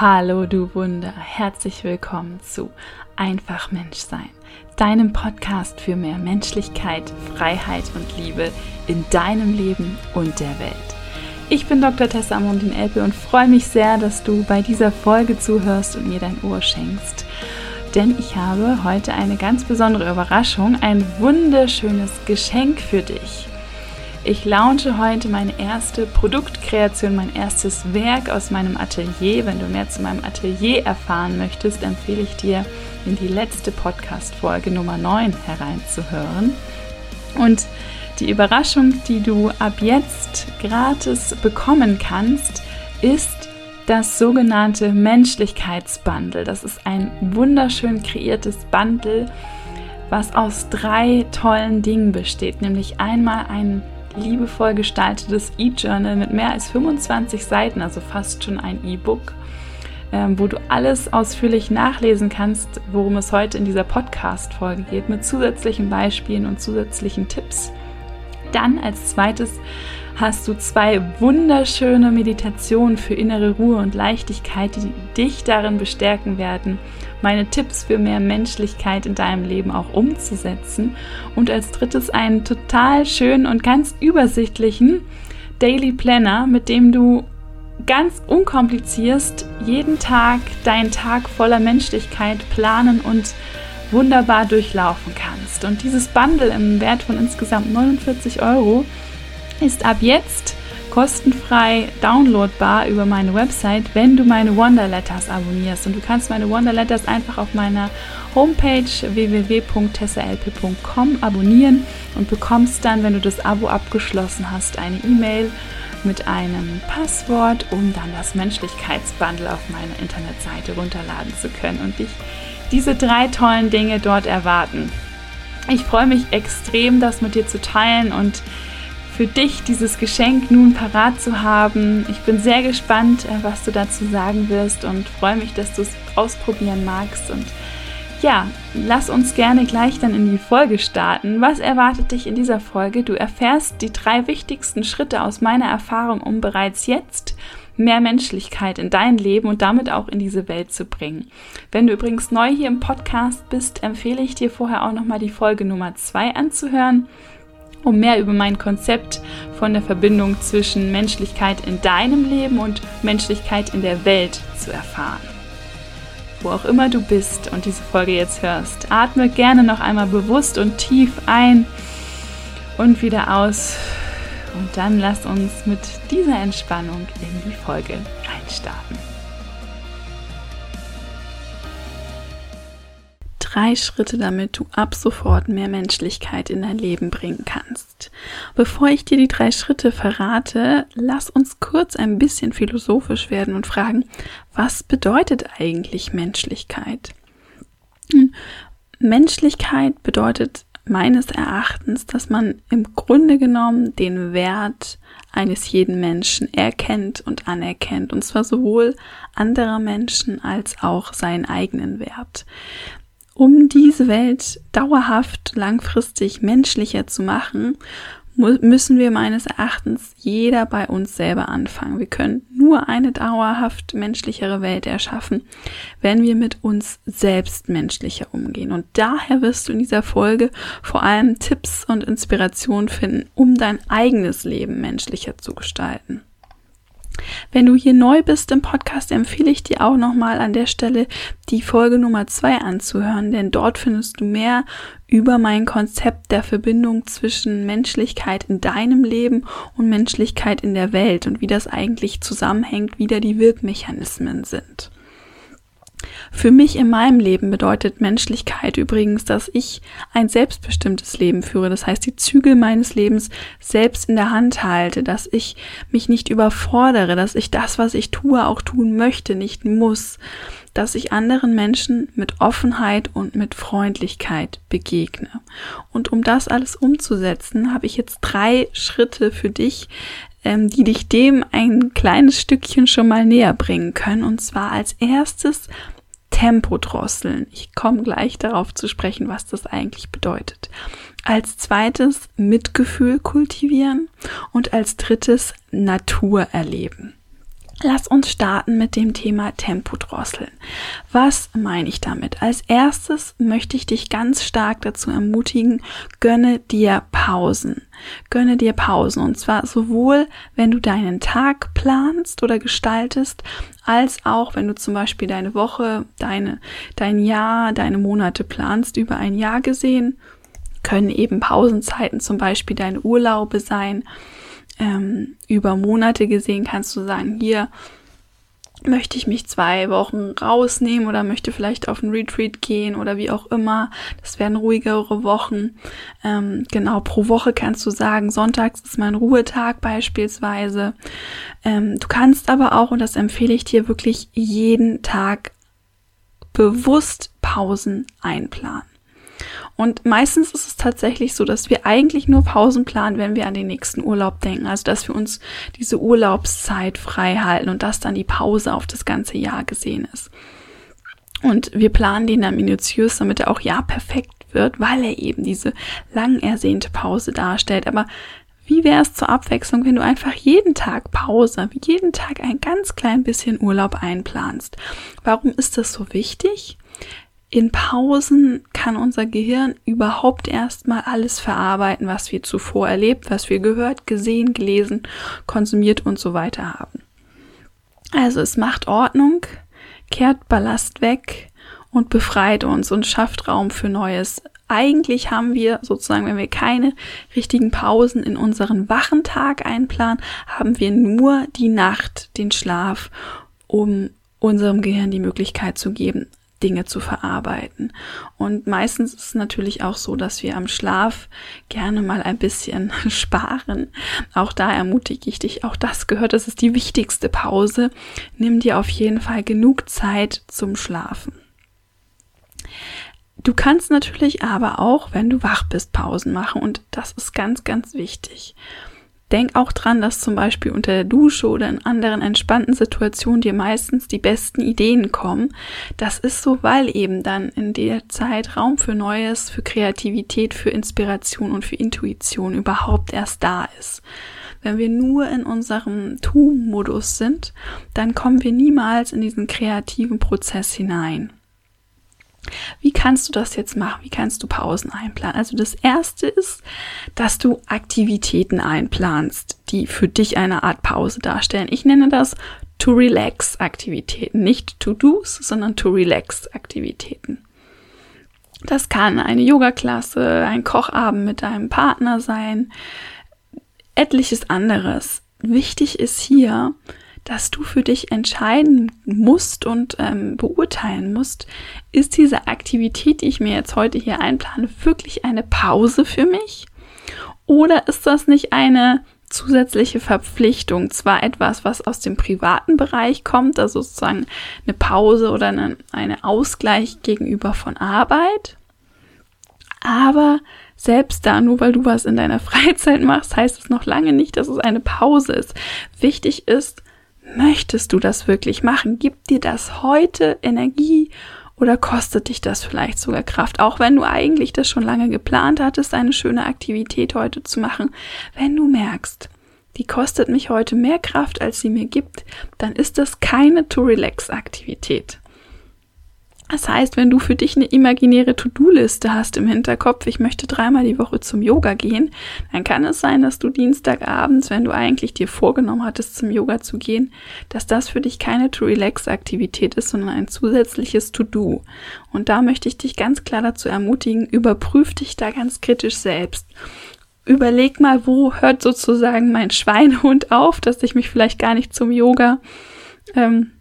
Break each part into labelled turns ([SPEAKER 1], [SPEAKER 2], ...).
[SPEAKER 1] Hallo du Wunder, herzlich willkommen zu Einfach Menschsein, deinem Podcast für mehr Menschlichkeit, Freiheit und Liebe in deinem Leben und der Welt. Ich bin Dr. Tessa Amundin Elpe und freue mich sehr, dass du bei dieser Folge zuhörst und mir dein Ohr schenkst. Denn ich habe heute eine ganz besondere Überraschung, ein wunderschönes Geschenk für dich. Ich launche heute meine erste Produktkreation, mein erstes Werk aus meinem Atelier. Wenn du mehr zu meinem Atelier erfahren möchtest, empfehle ich dir, in die letzte Podcast-Folge Nummer 9 hereinzuhören. Und die Überraschung, die du ab jetzt gratis bekommen kannst, ist das sogenannte Menschlichkeitsbundle. Das ist ein wunderschön kreiertes Bundle, was aus drei tollen Dingen besteht, nämlich einmal ein liebevoll gestaltetes E-Journal mit mehr als 25 Seiten, also fast schon ein E-Book, ähm, wo du alles ausführlich nachlesen kannst, worum es heute in dieser Podcast-Folge geht, mit zusätzlichen Beispielen und zusätzlichen Tipps. Dann als zweites hast du zwei wunderschöne Meditationen für innere Ruhe und Leichtigkeit, die dich darin bestärken werden, meine Tipps für mehr Menschlichkeit in deinem Leben auch umzusetzen. Und als drittes einen total schönen und ganz übersichtlichen Daily Planner, mit dem du ganz unkompliziert jeden Tag deinen Tag voller Menschlichkeit planen und wunderbar durchlaufen kannst. Und dieses Bundle im Wert von insgesamt 49 Euro ist ab jetzt kostenfrei downloadbar über meine Website, wenn du meine Wonder Letters abonnierst. Und du kannst meine Wonder Letters einfach auf meiner Homepage www.tessalp.com abonnieren und bekommst dann, wenn du das Abo abgeschlossen hast, eine E-Mail mit einem Passwort, um dann das Menschlichkeitsbundle auf meiner Internetseite runterladen zu können und dich diese drei tollen Dinge dort erwarten. Ich freue mich extrem, das mit dir zu teilen und für dich dieses Geschenk nun parat zu haben. Ich bin sehr gespannt, äh, was du dazu sagen wirst und freue mich, dass du es ausprobieren magst. Und ja, lass uns gerne gleich dann in die Folge starten. Was erwartet dich in dieser Folge? Du erfährst die drei wichtigsten Schritte aus meiner Erfahrung, um bereits jetzt mehr Menschlichkeit in dein Leben und damit auch in diese Welt zu bringen. Wenn du übrigens neu hier im Podcast bist, empfehle ich dir vorher auch nochmal die Folge Nummer zwei anzuhören um mehr über mein Konzept von der Verbindung zwischen Menschlichkeit in deinem Leben und Menschlichkeit in der Welt zu erfahren. Wo auch immer du bist und diese Folge jetzt hörst, atme gerne noch einmal bewusst und tief ein und wieder aus. Und dann lass uns mit dieser Entspannung in die Folge einstarten. Drei Schritte, damit du ab sofort mehr Menschlichkeit in dein Leben bringen kannst. Bevor ich dir die drei Schritte verrate, lass uns kurz ein bisschen philosophisch werden und fragen, was bedeutet eigentlich Menschlichkeit? Menschlichkeit bedeutet meines Erachtens, dass man im Grunde genommen den Wert eines jeden Menschen erkennt und anerkennt, und zwar sowohl anderer Menschen als auch seinen eigenen Wert um diese Welt dauerhaft, langfristig menschlicher zu machen, müssen wir meines Erachtens jeder bei uns selber anfangen. Wir können nur eine dauerhaft menschlichere Welt erschaffen, wenn wir mit uns selbst menschlicher umgehen. Und daher wirst du in dieser Folge vor allem Tipps und Inspirationen finden, um dein eigenes Leben menschlicher zu gestalten. Wenn du hier neu bist im Podcast, empfehle ich dir auch nochmal an der Stelle die Folge Nummer zwei anzuhören, denn dort findest du mehr über mein Konzept der Verbindung zwischen Menschlichkeit in deinem Leben und Menschlichkeit in der Welt und wie das eigentlich zusammenhängt, wie da die Wirkmechanismen sind. Für mich in meinem Leben bedeutet Menschlichkeit übrigens, dass ich ein selbstbestimmtes Leben führe. Das heißt, die Zügel meines Lebens selbst in der Hand halte, dass ich mich nicht überfordere, dass ich das, was ich tue, auch tun möchte, nicht muss, dass ich anderen Menschen mit Offenheit und mit Freundlichkeit begegne. Und um das alles umzusetzen, habe ich jetzt drei Schritte für dich, ähm, die dich dem ein kleines Stückchen schon mal näher bringen können. Und zwar als erstes Tempo drosseln. Ich komme gleich darauf zu sprechen, was das eigentlich bedeutet. Als zweites Mitgefühl kultivieren und als drittes Natur erleben. Lass uns starten mit dem Thema Tempo drosseln. Was meine ich damit? Als erstes möchte ich dich ganz stark dazu ermutigen, gönne dir Pausen. Gönne dir Pausen und zwar sowohl, wenn du deinen Tag planst oder gestaltest, als auch, wenn du zum Beispiel deine Woche, deine, dein Jahr, deine Monate planst, über ein Jahr gesehen, können eben Pausenzeiten zum Beispiel deine Urlaube sein ähm, über Monate gesehen kannst du sagen, hier möchte ich mich zwei Wochen rausnehmen oder möchte vielleicht auf ein Retreat gehen oder wie auch immer. Das werden ruhigere Wochen. Ähm, genau, pro Woche kannst du sagen, sonntags ist mein Ruhetag beispielsweise. Ähm, du kannst aber auch, und das empfehle ich dir wirklich, jeden Tag bewusst Pausen einplanen. Und meistens ist es tatsächlich so, dass wir eigentlich nur Pausen planen, wenn wir an den nächsten Urlaub denken. Also, dass wir uns diese Urlaubszeit frei halten und dass dann die Pause auf das ganze Jahr gesehen ist. Und wir planen den dann minutiös, damit er auch ja perfekt wird, weil er eben diese lang ersehnte Pause darstellt. Aber wie wäre es zur Abwechslung, wenn du einfach jeden Tag Pause, jeden Tag ein ganz klein bisschen Urlaub einplanst? Warum ist das so wichtig? In Pausen kann unser Gehirn überhaupt erstmal alles verarbeiten, was wir zuvor erlebt, was wir gehört, gesehen, gelesen, konsumiert und so weiter haben. Also es macht Ordnung, kehrt Ballast weg und befreit uns und schafft Raum für Neues. Eigentlich haben wir sozusagen, wenn wir keine richtigen Pausen in unseren wachen Tag einplanen, haben wir nur die Nacht, den Schlaf, um unserem Gehirn die Möglichkeit zu geben, Dinge zu verarbeiten. Und meistens ist es natürlich auch so, dass wir am Schlaf gerne mal ein bisschen sparen. Auch da ermutige ich dich, auch das gehört, das ist die wichtigste Pause. Nimm dir auf jeden Fall genug Zeit zum Schlafen. Du kannst natürlich aber auch, wenn du wach bist, Pausen machen und das ist ganz, ganz wichtig. Denk auch dran, dass zum Beispiel unter der Dusche oder in anderen entspannten Situationen dir meistens die besten Ideen kommen. Das ist so, weil eben dann in der Zeit Raum für Neues, für Kreativität, für Inspiration und für Intuition überhaupt erst da ist. Wenn wir nur in unserem Tu-Modus sind, dann kommen wir niemals in diesen kreativen Prozess hinein. Wie kannst du das jetzt machen? Wie kannst du Pausen einplanen? Also das erste ist, dass du Aktivitäten einplanst, die für dich eine Art Pause darstellen. Ich nenne das to relax Aktivitäten, nicht to do's, sondern to relax Aktivitäten. Das kann eine Yoga-Klasse, ein Kochabend mit deinem Partner sein, etliches anderes. Wichtig ist hier, dass du für dich entscheiden musst und ähm, beurteilen musst, ist diese Aktivität, die ich mir jetzt heute hier einplane, wirklich eine Pause für mich? Oder ist das nicht eine zusätzliche Verpflichtung, zwar etwas, was aus dem privaten Bereich kommt, also sozusagen eine Pause oder eine, eine Ausgleich gegenüber von Arbeit, aber selbst da, nur weil du was in deiner Freizeit machst, heißt es noch lange nicht, dass es eine Pause ist. Wichtig ist, Möchtest du das wirklich machen? Gibt dir das heute Energie oder kostet dich das vielleicht sogar Kraft? Auch wenn du eigentlich das schon lange geplant hattest, eine schöne Aktivität heute zu machen. Wenn du merkst, die kostet mich heute mehr Kraft, als sie mir gibt, dann ist das keine To-Relax-Aktivität. Das heißt, wenn du für dich eine imaginäre To-Do-Liste hast im Hinterkopf, ich möchte dreimal die Woche zum Yoga gehen, dann kann es sein, dass du Dienstagabends, wenn du eigentlich dir vorgenommen hattest, zum Yoga zu gehen, dass das für dich keine To-Relax-Aktivität ist, sondern ein zusätzliches To-Do. Und da möchte ich dich ganz klar dazu ermutigen, überprüf dich da ganz kritisch selbst überleg mal, wo hört sozusagen mein Schweinehund auf, dass ich mich vielleicht gar nicht zum Yoga ähm,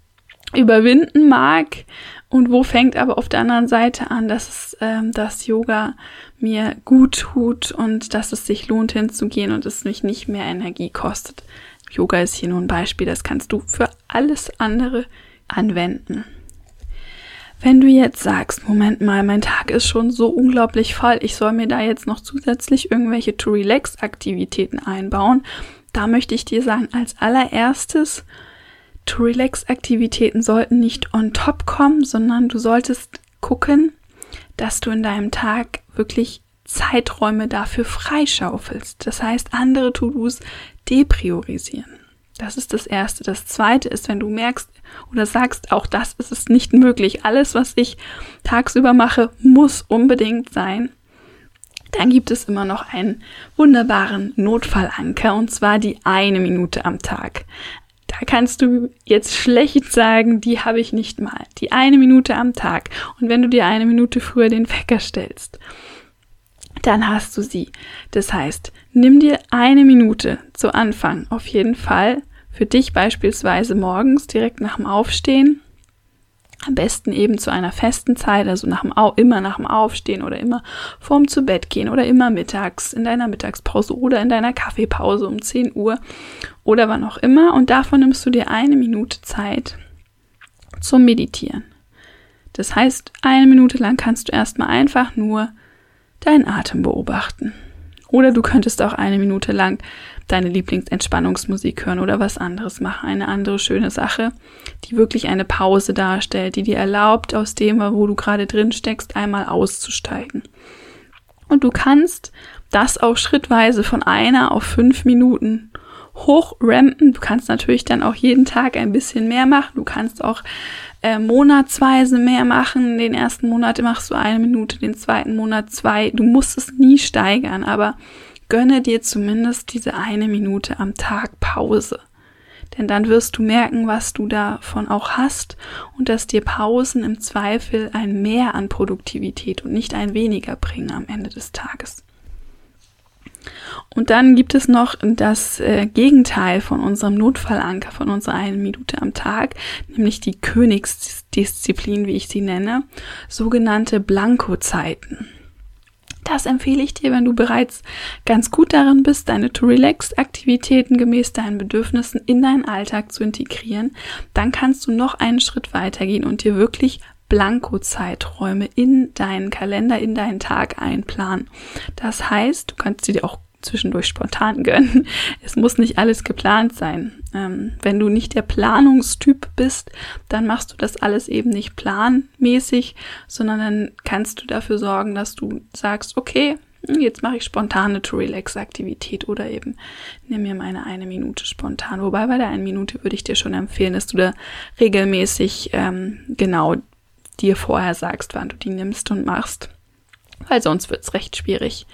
[SPEAKER 1] überwinden mag und wo fängt aber auf der anderen Seite an, dass es, ähm, das Yoga mir gut tut und dass es sich lohnt hinzugehen und es mich nicht mehr Energie kostet. Yoga ist hier nur ein Beispiel, das kannst du für alles andere anwenden. Wenn du jetzt sagst, Moment mal, mein Tag ist schon so unglaublich voll, ich soll mir da jetzt noch zusätzlich irgendwelche To-Relax-Aktivitäten einbauen, da möchte ich dir sagen, als allererstes To-Relax-Aktivitäten sollten nicht on top kommen, sondern du solltest gucken, dass du in deinem Tag wirklich Zeiträume dafür freischaufelst. Das heißt, andere To-Dos depriorisieren. Das ist das Erste. Das Zweite ist, wenn du merkst oder sagst, auch das ist es nicht möglich. Alles, was ich tagsüber mache, muss unbedingt sein. Dann gibt es immer noch einen wunderbaren Notfallanker und zwar die eine Minute am Tag. Da kannst du jetzt schlecht sagen, die habe ich nicht mal. Die eine Minute am Tag. Und wenn du dir eine Minute früher den Wecker stellst, dann hast du sie. Das heißt, nimm dir eine Minute zu Anfang auf jeden Fall für dich beispielsweise morgens direkt nach dem Aufstehen. Am besten eben zu einer festen Zeit, also nach dem Au immer nach dem Aufstehen oder immer vorm zu Bett gehen oder immer mittags in deiner Mittagspause oder in deiner Kaffeepause um 10 Uhr oder wann auch immer. Und davon nimmst du dir eine Minute Zeit zum Meditieren. Das heißt, eine Minute lang kannst du erstmal einfach nur deinen Atem beobachten. Oder du könntest auch eine Minute lang deine Lieblingsentspannungsmusik hören oder was anderes machen. Eine andere schöne Sache, die wirklich eine Pause darstellt, die dir erlaubt, aus dem, wo du gerade drin steckst, einmal auszusteigen. Und du kannst das auch schrittweise von einer auf fünf Minuten hochrampen. Du kannst natürlich dann auch jeden Tag ein bisschen mehr machen. Du kannst auch äh, monatsweise mehr machen. Den ersten Monat machst du eine Minute, den zweiten Monat zwei. Du musst es nie steigern, aber gönne dir zumindest diese eine Minute am Tag Pause. Denn dann wirst du merken, was du davon auch hast und dass dir Pausen im Zweifel ein Mehr an Produktivität und nicht ein weniger bringen am Ende des Tages. Und dann gibt es noch das äh, Gegenteil von unserem Notfallanker, von unserer einen Minute am Tag, nämlich die Königsdisziplin, wie ich sie nenne, sogenannte Blankozeiten. Das empfehle ich dir, wenn du bereits ganz gut darin bist, deine To-Relax-Aktivitäten gemäß deinen Bedürfnissen in deinen Alltag zu integrieren. Dann kannst du noch einen Schritt weitergehen und dir wirklich Blanko-Zeiträume in deinen Kalender, in deinen Tag einplanen. Das heißt, du kannst dir auch zwischendurch spontan gönnen. Es muss nicht alles geplant sein. Ähm, wenn du nicht der Planungstyp bist, dann machst du das alles eben nicht planmäßig, sondern dann kannst du dafür sorgen, dass du sagst, okay, jetzt mache ich spontane To-Relax-Aktivität oder eben nimm mir meine eine Minute spontan. Wobei bei der einen Minute würde ich dir schon empfehlen, dass du da regelmäßig ähm, genau dir vorher sagst, wann du die nimmst und machst, weil sonst wird es recht schwierig.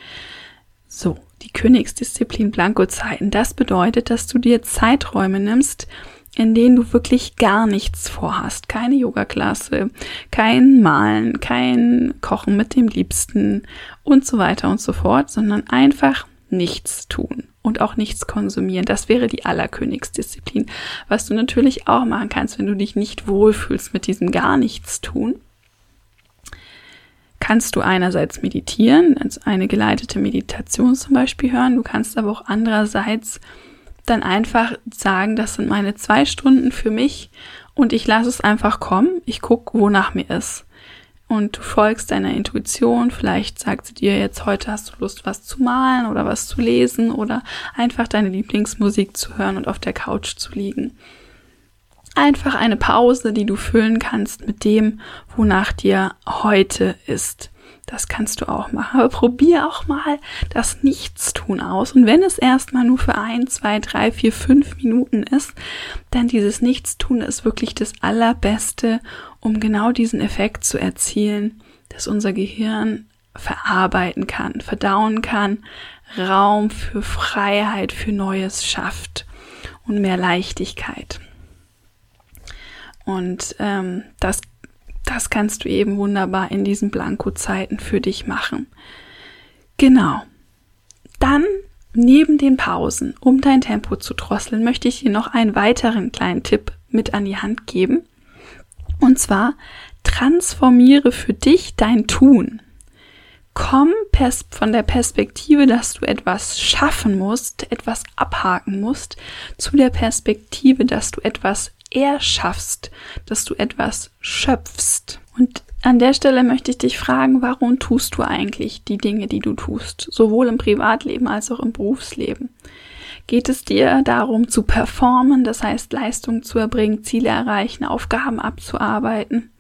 [SPEAKER 1] So, die Königsdisziplin Blankozeiten. Das bedeutet, dass du dir Zeiträume nimmst, in denen du wirklich gar nichts vorhast. Keine Yoga-Klasse, kein Malen, kein Kochen mit dem Liebsten und so weiter und so fort, sondern einfach nichts tun und auch nichts konsumieren. Das wäre die Allerkönigsdisziplin. Was du natürlich auch machen kannst, wenn du dich nicht wohlfühlst mit diesem gar nichts tun kannst du einerseits meditieren, also eine geleitete Meditation zum Beispiel hören. Du kannst aber auch andererseits dann einfach sagen, das sind meine zwei Stunden für mich und ich lasse es einfach kommen. Ich gucke, wonach mir ist. Und du folgst deiner Intuition. Vielleicht sagt sie dir jetzt, heute hast du Lust, was zu malen oder was zu lesen oder einfach deine Lieblingsmusik zu hören und auf der Couch zu liegen. Einfach eine Pause, die du füllen kannst mit dem, wonach dir heute ist. Das kannst du auch machen. Aber probier auch mal das Nichtstun aus. Und wenn es erstmal nur für ein, zwei, drei, vier, fünf Minuten ist, dann dieses Nichtstun ist wirklich das Allerbeste, um genau diesen Effekt zu erzielen, dass unser Gehirn verarbeiten kann, verdauen kann, Raum für Freiheit, für Neues schafft und mehr Leichtigkeit. Und ähm, das, das kannst du eben wunderbar in diesen Blanko-Zeiten für dich machen. Genau. Dann neben den Pausen, um dein Tempo zu drosseln, möchte ich dir noch einen weiteren kleinen Tipp mit an die Hand geben. Und zwar transformiere für dich dein Tun. Komm von der Perspektive, dass du etwas schaffen musst, etwas abhaken musst, zu der Perspektive, dass du etwas erschaffst, dass du etwas schöpfst. Und an der Stelle möchte ich dich fragen, warum tust du eigentlich die Dinge, die du tust, sowohl im Privatleben als auch im Berufsleben? Geht es dir darum zu performen, das heißt Leistung zu erbringen, Ziele erreichen, Aufgaben abzuarbeiten?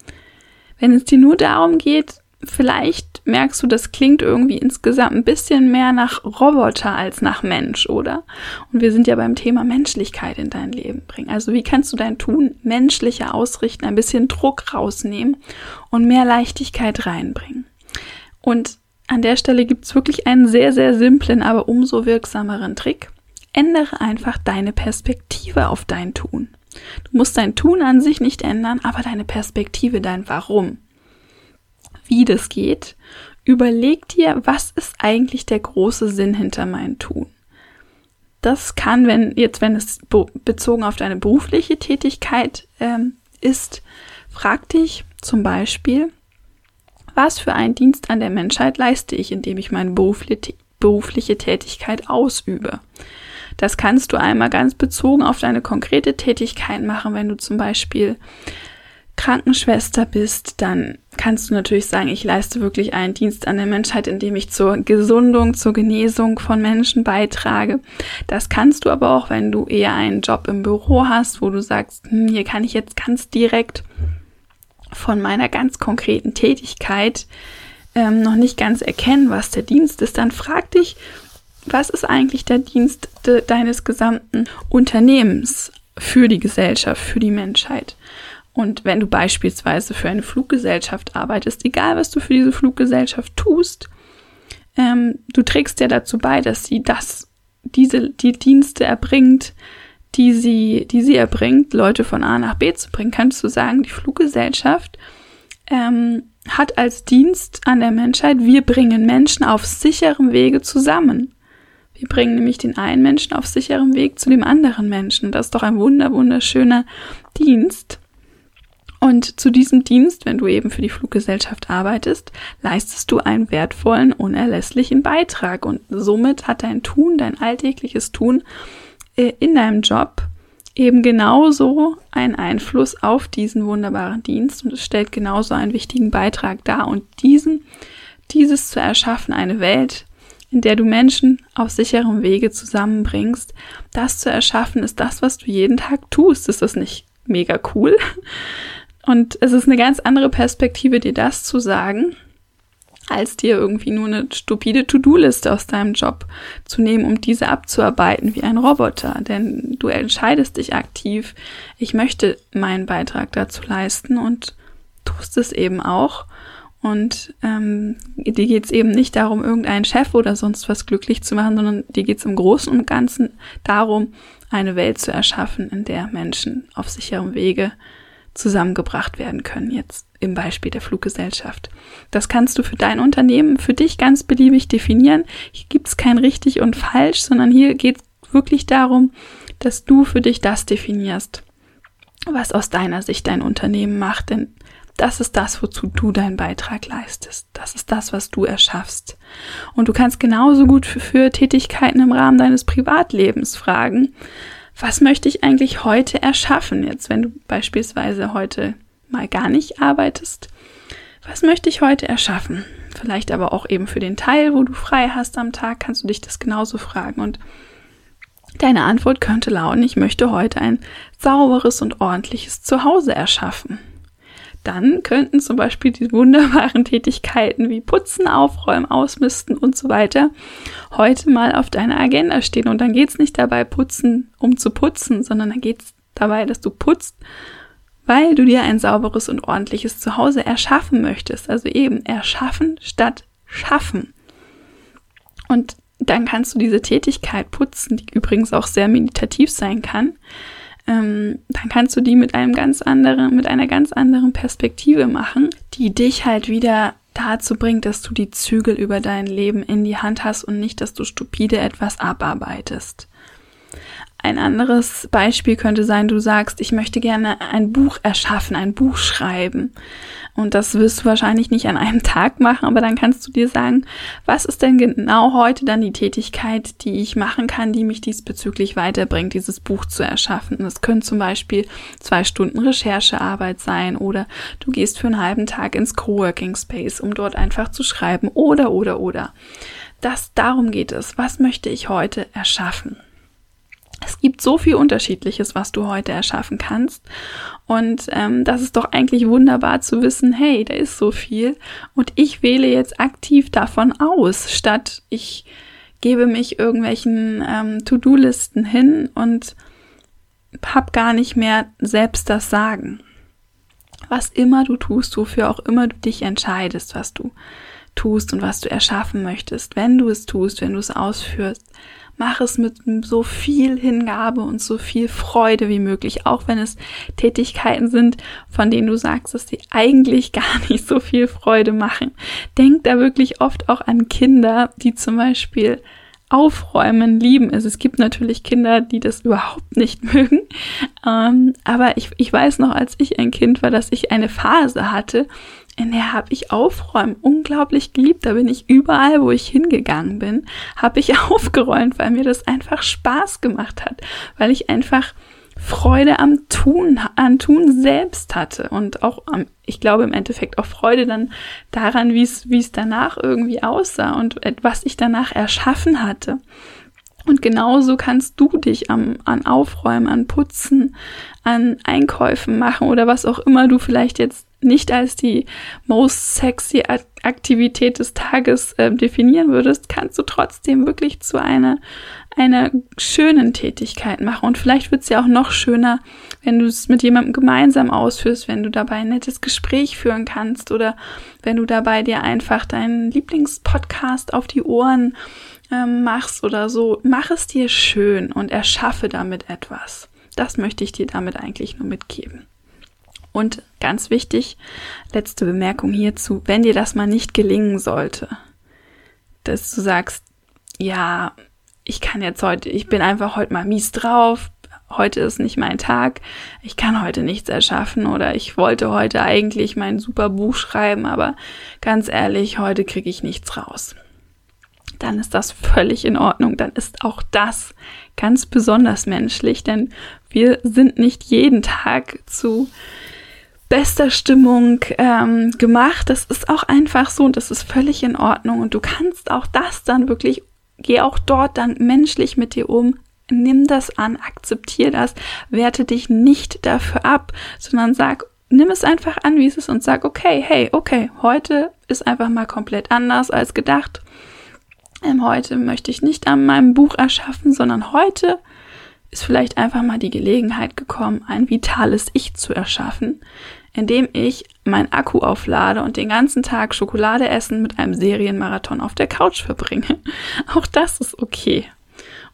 [SPEAKER 1] Wenn es dir nur darum geht, vielleicht merkst du, das klingt irgendwie insgesamt ein bisschen mehr nach Roboter als nach Mensch, oder? Und wir sind ja beim Thema Menschlichkeit in dein Leben bringen. Also wie kannst du dein Tun menschlicher ausrichten, ein bisschen Druck rausnehmen und mehr Leichtigkeit reinbringen? Und an der Stelle gibt's wirklich einen sehr, sehr simplen, aber umso wirksameren Trick. Ändere einfach deine Perspektive auf dein Tun. Du musst dein Tun an sich nicht ändern, aber deine Perspektive, dein Warum wie das geht, überleg dir, was ist eigentlich der große Sinn hinter meinem Tun. Das kann, wenn jetzt, wenn es bezogen auf deine berufliche Tätigkeit ähm, ist, frag dich zum Beispiel, was für einen Dienst an der Menschheit leiste ich, indem ich meine berufliche Tätigkeit ausübe. Das kannst du einmal ganz bezogen auf deine konkrete Tätigkeit machen, wenn du zum Beispiel Krankenschwester bist, dann kannst du natürlich sagen, ich leiste wirklich einen Dienst an der Menschheit, indem ich zur Gesundung, zur Genesung von Menschen beitrage. Das kannst du aber auch, wenn du eher einen Job im Büro hast, wo du sagst, hm, hier kann ich jetzt ganz direkt von meiner ganz konkreten Tätigkeit ähm, noch nicht ganz erkennen, was der Dienst ist, dann frag dich, was ist eigentlich der Dienst de deines gesamten Unternehmens für die Gesellschaft, für die Menschheit? Und wenn du beispielsweise für eine Fluggesellschaft arbeitest, egal was du für diese Fluggesellschaft tust, ähm, du trägst ja dazu bei, dass sie das, diese, die Dienste erbringt, die sie, die sie erbringt, Leute von A nach B zu bringen, kannst du sagen, die Fluggesellschaft ähm, hat als Dienst an der Menschheit, wir bringen Menschen auf sicherem Wege zusammen. Wir bringen nämlich den einen Menschen auf sicherem Weg zu dem anderen Menschen. Das ist doch ein wunder, wunderschöner Dienst. Und zu diesem Dienst, wenn du eben für die Fluggesellschaft arbeitest, leistest du einen wertvollen, unerlässlichen Beitrag. Und somit hat dein Tun, dein alltägliches Tun äh, in deinem Job eben genauso einen Einfluss auf diesen wunderbaren Dienst und es stellt genauso einen wichtigen Beitrag dar. Und diesen, dieses zu erschaffen, eine Welt, in der du Menschen auf sicherem Wege zusammenbringst, das zu erschaffen, ist das, was du jeden Tag tust. Ist das nicht mega cool? Und es ist eine ganz andere Perspektive, dir das zu sagen, als dir irgendwie nur eine stupide To-Do-Liste aus deinem Job zu nehmen, um diese abzuarbeiten wie ein Roboter. Denn du entscheidest dich aktiv, ich möchte meinen Beitrag dazu leisten und tust es eben auch. Und ähm, dir geht es eben nicht darum, irgendeinen Chef oder sonst was glücklich zu machen, sondern dir geht es im Großen und Ganzen darum, eine Welt zu erschaffen, in der Menschen auf sicherem Wege zusammengebracht werden können, jetzt im Beispiel der Fluggesellschaft. Das kannst du für dein Unternehmen für dich ganz beliebig definieren. Hier gibt es kein richtig und falsch, sondern hier geht es wirklich darum, dass du für dich das definierst, was aus deiner Sicht dein Unternehmen macht. Denn das ist das, wozu du deinen Beitrag leistest. Das ist das, was du erschaffst. Und du kannst genauso gut für, für Tätigkeiten im Rahmen deines Privatlebens fragen, was möchte ich eigentlich heute erschaffen? Jetzt, wenn du beispielsweise heute mal gar nicht arbeitest, was möchte ich heute erschaffen? Vielleicht aber auch eben für den Teil, wo du frei hast am Tag, kannst du dich das genauso fragen. Und deine Antwort könnte lauten, ich möchte heute ein sauberes und ordentliches Zuhause erschaffen dann könnten zum Beispiel die wunderbaren Tätigkeiten wie Putzen, Aufräumen, Ausmisten und so weiter heute mal auf deiner Agenda stehen. Und dann geht's nicht dabei, putzen, um zu putzen, sondern dann geht's dabei, dass du putzt, weil du dir ein sauberes und ordentliches Zuhause erschaffen möchtest. Also eben erschaffen statt schaffen. Und dann kannst du diese Tätigkeit putzen, die übrigens auch sehr meditativ sein kann, ähm, dann kannst du die mit einem ganz anderen, mit einer ganz anderen Perspektive machen, die dich halt wieder dazu bringt, dass du die Zügel über dein Leben in die Hand hast und nicht, dass du stupide etwas abarbeitest. Ein anderes Beispiel könnte sein, du sagst, ich möchte gerne ein Buch erschaffen, ein Buch schreiben. Und das wirst du wahrscheinlich nicht an einem Tag machen, aber dann kannst du dir sagen, was ist denn genau heute dann die Tätigkeit, die ich machen kann, die mich diesbezüglich weiterbringt, dieses Buch zu erschaffen. Das können zum Beispiel zwei Stunden Recherchearbeit sein oder du gehst für einen halben Tag ins Coworking Space, um dort einfach zu schreiben oder, oder, oder. Das, darum geht es. Was möchte ich heute erschaffen? Es gibt so viel Unterschiedliches, was du heute erschaffen kannst. Und ähm, das ist doch eigentlich wunderbar zu wissen, hey, da ist so viel. Und ich wähle jetzt aktiv davon aus, statt ich gebe mich irgendwelchen ähm, To-Do-Listen hin und hab gar nicht mehr selbst das Sagen. Was immer du tust, wofür auch immer du dich entscheidest, was du tust und was du erschaffen möchtest, wenn du es tust, wenn du es ausführst, mach es mit so viel Hingabe und so viel Freude wie möglich, auch wenn es Tätigkeiten sind, von denen du sagst, dass sie eigentlich gar nicht so viel Freude machen. Denk da wirklich oft auch an Kinder, die zum Beispiel Aufräumen lieben es. Es gibt natürlich Kinder, die das überhaupt nicht mögen. Ähm, aber ich, ich weiß noch, als ich ein Kind war, dass ich eine Phase hatte, in der habe ich Aufräumen unglaublich geliebt. Da bin ich überall, wo ich hingegangen bin, habe ich aufgeräumt, weil mir das einfach Spaß gemacht hat, weil ich einfach Freude am Tun, an Tun selbst hatte und auch am, ich glaube im Endeffekt auch Freude dann daran, wie es, wie es danach irgendwie aussah und was ich danach erschaffen hatte. Und genauso kannst du dich am, an Aufräumen, an Putzen, an Einkäufen machen oder was auch immer du vielleicht jetzt nicht als die most sexy Aktivität des Tages äh, definieren würdest, kannst du trotzdem wirklich zu einer, einer schönen Tätigkeit machen. Und vielleicht wird es ja auch noch schöner, wenn du es mit jemandem gemeinsam ausführst, wenn du dabei ein nettes Gespräch führen kannst oder wenn du dabei dir einfach deinen Lieblingspodcast auf die Ohren ähm, machst oder so. Mach es dir schön und erschaffe damit etwas. Das möchte ich dir damit eigentlich nur mitgeben. Und ganz wichtig, letzte Bemerkung hierzu, wenn dir das mal nicht gelingen sollte, dass du sagst, ja, ich kann jetzt heute, ich bin einfach heute mal mies drauf, heute ist nicht mein Tag, ich kann heute nichts erschaffen oder ich wollte heute eigentlich mein super Buch schreiben, aber ganz ehrlich, heute kriege ich nichts raus. Dann ist das völlig in Ordnung, dann ist auch das ganz besonders menschlich, denn wir sind nicht jeden Tag zu bester Stimmung ähm, gemacht. Das ist auch einfach so und das ist völlig in Ordnung. Und du kannst auch das dann wirklich, geh auch dort dann menschlich mit dir um. Nimm das an, akzeptier das, werte dich nicht dafür ab, sondern sag, nimm es einfach an, wie es ist und sag, okay, hey, okay, heute ist einfach mal komplett anders als gedacht. Ähm, heute möchte ich nicht an meinem Buch erschaffen, sondern heute ist vielleicht einfach mal die Gelegenheit gekommen, ein vitales Ich zu erschaffen, indem ich mein Akku auflade und den ganzen Tag Schokolade essen mit einem Serienmarathon auf der Couch verbringe. Auch das ist okay.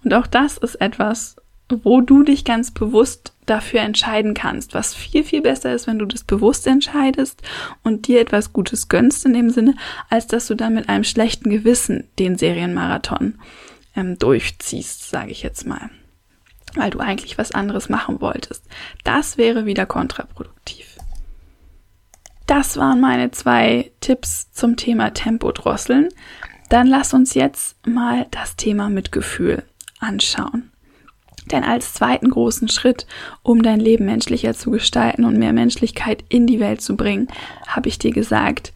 [SPEAKER 1] Und auch das ist etwas, wo du dich ganz bewusst dafür entscheiden kannst, was viel, viel besser ist, wenn du das bewusst entscheidest und dir etwas Gutes gönnst in dem Sinne, als dass du dann mit einem schlechten Gewissen den Serienmarathon ähm, durchziehst, sage ich jetzt mal weil du eigentlich was anderes machen wolltest. Das wäre wieder kontraproduktiv. Das waren meine zwei Tipps zum Thema Tempo drosseln. Dann lass uns jetzt mal das Thema Mitgefühl anschauen. Denn als zweiten großen Schritt, um dein Leben menschlicher zu gestalten und mehr Menschlichkeit in die Welt zu bringen, habe ich dir gesagt,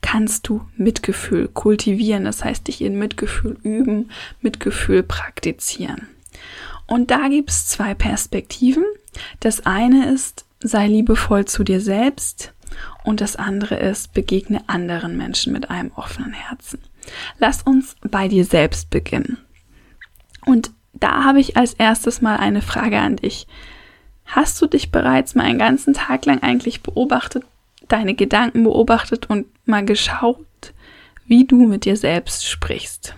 [SPEAKER 1] kannst du Mitgefühl kultivieren, das heißt dich in Mitgefühl üben, Mitgefühl praktizieren. Und da gibt es zwei Perspektiven. Das eine ist, sei liebevoll zu dir selbst und das andere ist, begegne anderen Menschen mit einem offenen Herzen. Lass uns bei dir selbst beginnen. Und da habe ich als erstes mal eine Frage an dich. Hast du dich bereits mal einen ganzen Tag lang eigentlich beobachtet, deine Gedanken beobachtet und mal geschaut, wie du mit dir selbst sprichst?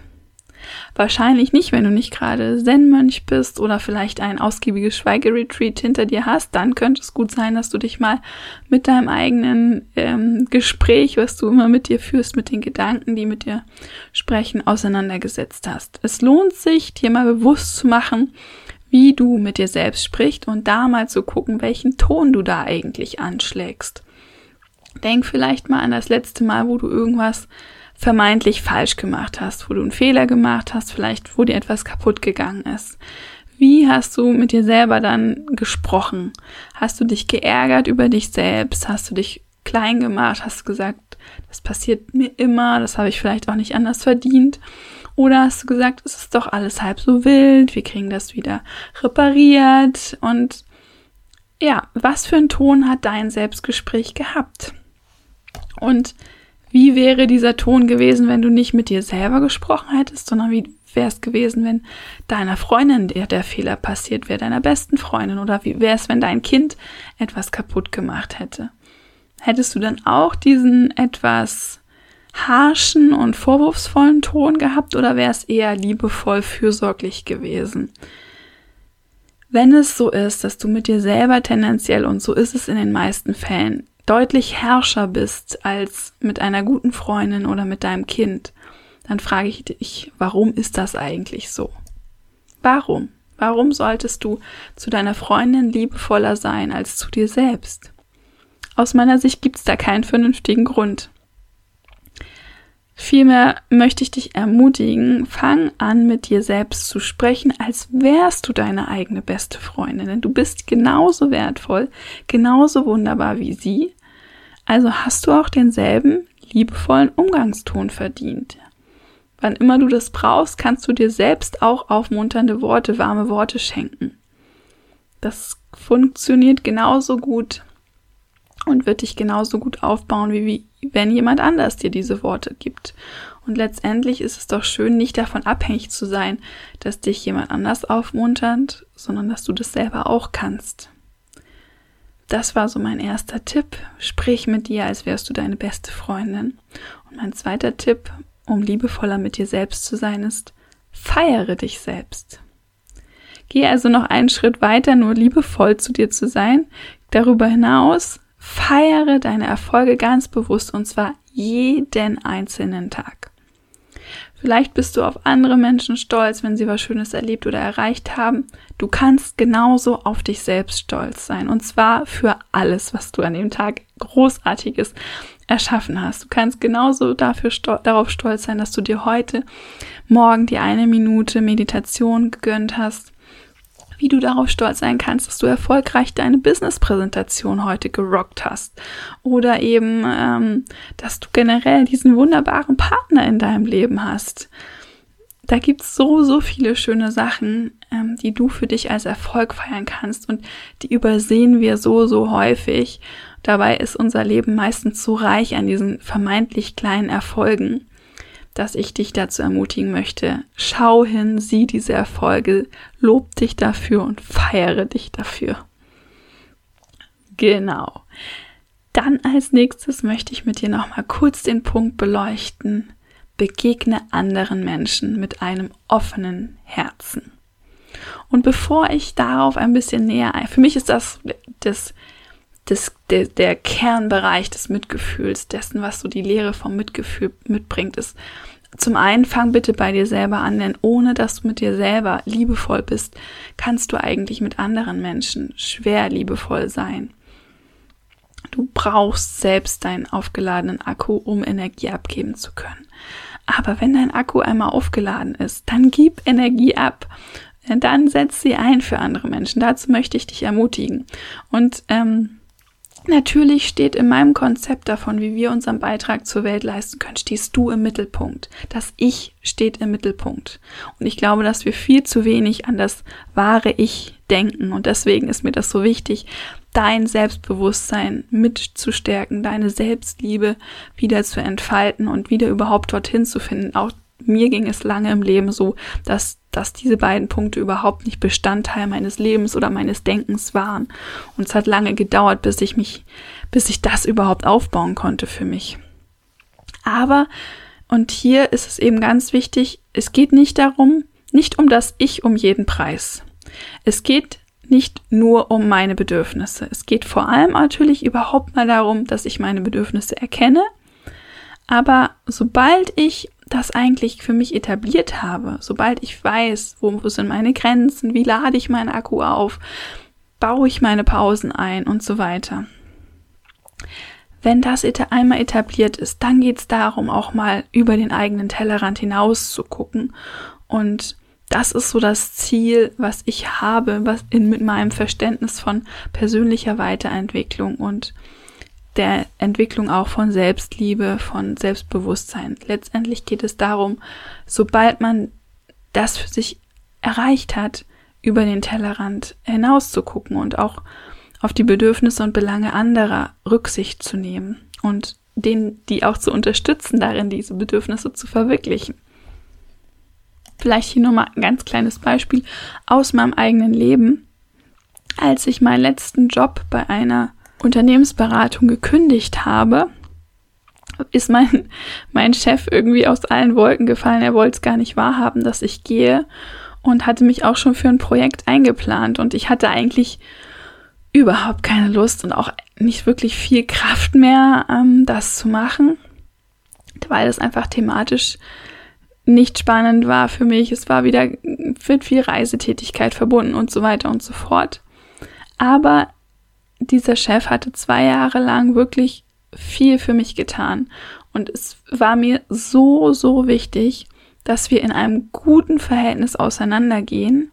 [SPEAKER 1] Wahrscheinlich nicht, wenn du nicht gerade Zen-Mönch bist oder vielleicht ein ausgiebiges Schweigeretreat hinter dir hast. Dann könnte es gut sein, dass du dich mal mit deinem eigenen ähm, Gespräch, was du immer mit dir führst, mit den Gedanken, die mit dir sprechen, auseinandergesetzt hast. Es lohnt sich, dir mal bewusst zu machen, wie du mit dir selbst sprichst und da mal zu gucken, welchen Ton du da eigentlich anschlägst. Denk vielleicht mal an das letzte Mal, wo du irgendwas vermeintlich falsch gemacht hast, wo du einen Fehler gemacht hast, vielleicht wo dir etwas kaputt gegangen ist. Wie hast du mit dir selber dann gesprochen? Hast du dich geärgert über dich selbst? Hast du dich klein gemacht? Hast du gesagt, das passiert mir immer, das habe ich vielleicht auch nicht anders verdient? Oder hast du gesagt, es ist doch alles halb so wild, wir kriegen das wieder repariert und ja, was für einen Ton hat dein Selbstgespräch gehabt? Und wie wäre dieser Ton gewesen, wenn du nicht mit dir selber gesprochen hättest, sondern wie wäre es gewesen, wenn deiner Freundin der, der Fehler passiert wäre, deiner besten Freundin? Oder wie wäre es, wenn dein Kind etwas kaputt gemacht hätte? Hättest du dann auch diesen etwas harschen und vorwurfsvollen Ton gehabt oder wäre es eher liebevoll fürsorglich gewesen? Wenn es so ist, dass du mit dir selber tendenziell, und so ist es in den meisten Fällen, deutlich herrscher bist als mit einer guten Freundin oder mit deinem Kind, dann frage ich dich, warum ist das eigentlich so? Warum? Warum solltest du zu deiner Freundin liebevoller sein als zu dir selbst? Aus meiner Sicht gibt es da keinen vernünftigen Grund. Vielmehr möchte ich dich ermutigen, fang an mit dir selbst zu sprechen, als wärst du deine eigene beste Freundin. Denn du bist genauso wertvoll, genauso wunderbar wie sie. Also hast du auch denselben liebevollen Umgangston verdient. Wann immer du das brauchst, kannst du dir selbst auch aufmunternde Worte, warme Worte schenken. Das funktioniert genauso gut und wird dich genauso gut aufbauen, wie, wie wenn jemand anders dir diese Worte gibt. Und letztendlich ist es doch schön, nicht davon abhängig zu sein, dass dich jemand anders aufmuntert, sondern dass du das selber auch kannst. Das war so mein erster Tipp. Sprich mit dir, als wärst du deine beste Freundin. Und mein zweiter Tipp, um liebevoller mit dir selbst zu sein, ist, feiere dich selbst. Geh also noch einen Schritt weiter, nur liebevoll zu dir zu sein. Darüber hinaus Feiere deine Erfolge ganz bewusst und zwar jeden einzelnen Tag. Vielleicht bist du auf andere Menschen stolz, wenn sie was Schönes erlebt oder erreicht haben. Du kannst genauso auf dich selbst stolz sein. Und zwar für alles, was du an dem Tag Großartiges erschaffen hast. Du kannst genauso dafür sto darauf stolz sein, dass du dir heute Morgen die eine Minute Meditation gegönnt hast wie du darauf stolz sein kannst, dass du erfolgreich deine Business-Präsentation heute gerockt hast. Oder eben, ähm, dass du generell diesen wunderbaren Partner in deinem Leben hast. Da gibt's so, so viele schöne Sachen, ähm, die du für dich als Erfolg feiern kannst und die übersehen wir so, so häufig. Dabei ist unser Leben meistens so reich an diesen vermeintlich kleinen Erfolgen dass ich dich dazu ermutigen möchte. Schau hin, sieh diese Erfolge, lob dich dafür und feiere dich dafür. Genau. Dann als nächstes möchte ich mit dir nochmal kurz den Punkt beleuchten. Begegne anderen Menschen mit einem offenen Herzen. Und bevor ich darauf ein bisschen näher für mich ist das, das, das der, der Kernbereich des Mitgefühls, dessen, was so die Lehre vom Mitgefühl mitbringt, ist, zum einen fang bitte bei dir selber an, denn ohne dass du mit dir selber liebevoll bist, kannst du eigentlich mit anderen Menschen schwer liebevoll sein. Du brauchst selbst deinen aufgeladenen Akku, um Energie abgeben zu können. Aber wenn dein Akku einmal aufgeladen ist, dann gib Energie ab. Dann setz sie ein für andere Menschen. Dazu möchte ich dich ermutigen. Und ähm, Natürlich steht in meinem Konzept davon, wie wir unseren Beitrag zur Welt leisten können, stehst du im Mittelpunkt. Das Ich steht im Mittelpunkt. Und ich glaube, dass wir viel zu wenig an das wahre Ich denken. Und deswegen ist mir das so wichtig, dein Selbstbewusstsein mitzustärken, deine Selbstliebe wieder zu entfalten und wieder überhaupt dorthin zu finden. Auch mir ging es lange im Leben so, dass dass diese beiden Punkte überhaupt nicht Bestandteil meines Lebens oder meines Denkens waren. Und es hat lange gedauert, bis ich mich, bis ich das überhaupt aufbauen konnte für mich. Aber, und hier ist es eben ganz wichtig, es geht nicht darum, nicht um das Ich um jeden Preis. Es geht nicht nur um meine Bedürfnisse. Es geht vor allem natürlich überhaupt mal darum, dass ich meine Bedürfnisse erkenne. Aber sobald ich das eigentlich für mich etabliert habe, sobald ich weiß, wo, sind meine Grenzen, wie lade ich meinen Akku auf, baue ich meine Pausen ein und so weiter. Wenn das einmal etabliert ist, dann geht es darum, auch mal über den eigenen Tellerrand hinaus zu gucken. Und das ist so das Ziel, was ich habe, was in, mit meinem Verständnis von persönlicher Weiterentwicklung und der Entwicklung auch von Selbstliebe, von Selbstbewusstsein. Letztendlich geht es darum, sobald man das für sich erreicht hat, über den Tellerrand hinaus zu gucken und auch auf die Bedürfnisse und Belange anderer Rücksicht zu nehmen und denen, die auch zu unterstützen, darin diese Bedürfnisse zu verwirklichen. Vielleicht hier nur mal ein ganz kleines Beispiel aus meinem eigenen Leben. Als ich meinen letzten Job bei einer Unternehmensberatung gekündigt habe, ist mein, mein Chef irgendwie aus allen Wolken gefallen. Er wollte es gar nicht wahrhaben, dass ich gehe und hatte mich auch schon für ein Projekt eingeplant. Und ich hatte eigentlich überhaupt keine Lust und auch nicht wirklich viel Kraft mehr, ähm, das zu machen, weil es einfach thematisch nicht spannend war für mich. Es war wieder mit viel Reisetätigkeit verbunden und so weiter und so fort. Aber dieser Chef hatte zwei Jahre lang wirklich viel für mich getan. Und es war mir so, so wichtig, dass wir in einem guten Verhältnis auseinandergehen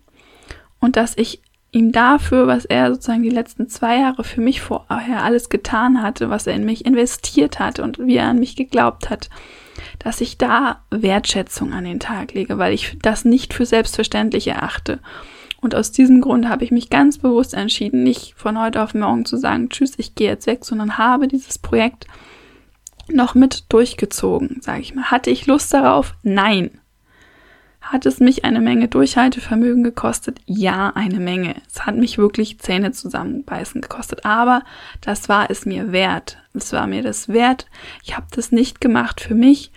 [SPEAKER 1] und dass ich ihm dafür, was er sozusagen die letzten zwei Jahre für mich vorher alles getan hatte, was er in mich investiert hat und wie er an mich geglaubt hat, dass ich da Wertschätzung an den Tag lege, weil ich das nicht für selbstverständlich erachte. Und aus diesem Grund habe ich mich ganz bewusst entschieden, nicht von heute auf morgen zu sagen, tschüss, ich gehe jetzt weg, sondern habe dieses Projekt noch mit durchgezogen, sage ich mal. Hatte ich Lust darauf? Nein. Hat es mich eine Menge Durchhaltevermögen gekostet? Ja, eine Menge. Es hat mich wirklich Zähne zusammenbeißen gekostet. Aber das war es mir wert. Es war mir das wert. Ich habe das nicht gemacht für mich.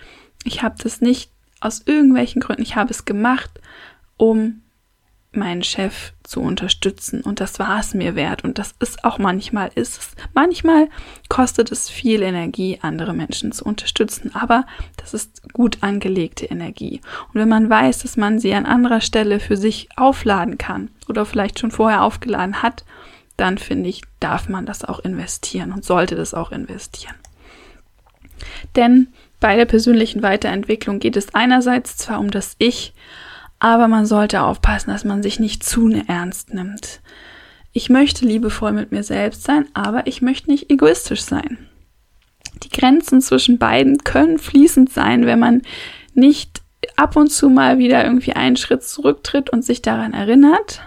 [SPEAKER 1] Ich habe das nicht aus irgendwelchen Gründen. Ich habe es gemacht, um meinen Chef zu unterstützen. Und das war es mir wert. Und das ist auch manchmal ist es. Manchmal kostet es viel Energie, andere Menschen zu unterstützen. Aber das ist gut angelegte Energie. Und wenn man weiß, dass man sie an anderer Stelle für sich aufladen kann oder vielleicht schon vorher aufgeladen hat, dann finde ich, darf man das auch investieren und sollte das auch investieren. Denn bei der persönlichen Weiterentwicklung geht es einerseits zwar um das Ich, aber man sollte aufpassen, dass man sich nicht zu ernst nimmt. Ich möchte liebevoll mit mir selbst sein, aber ich möchte nicht egoistisch sein. Die Grenzen zwischen beiden können fließend sein, wenn man nicht ab und zu mal wieder irgendwie einen Schritt zurücktritt und sich daran erinnert,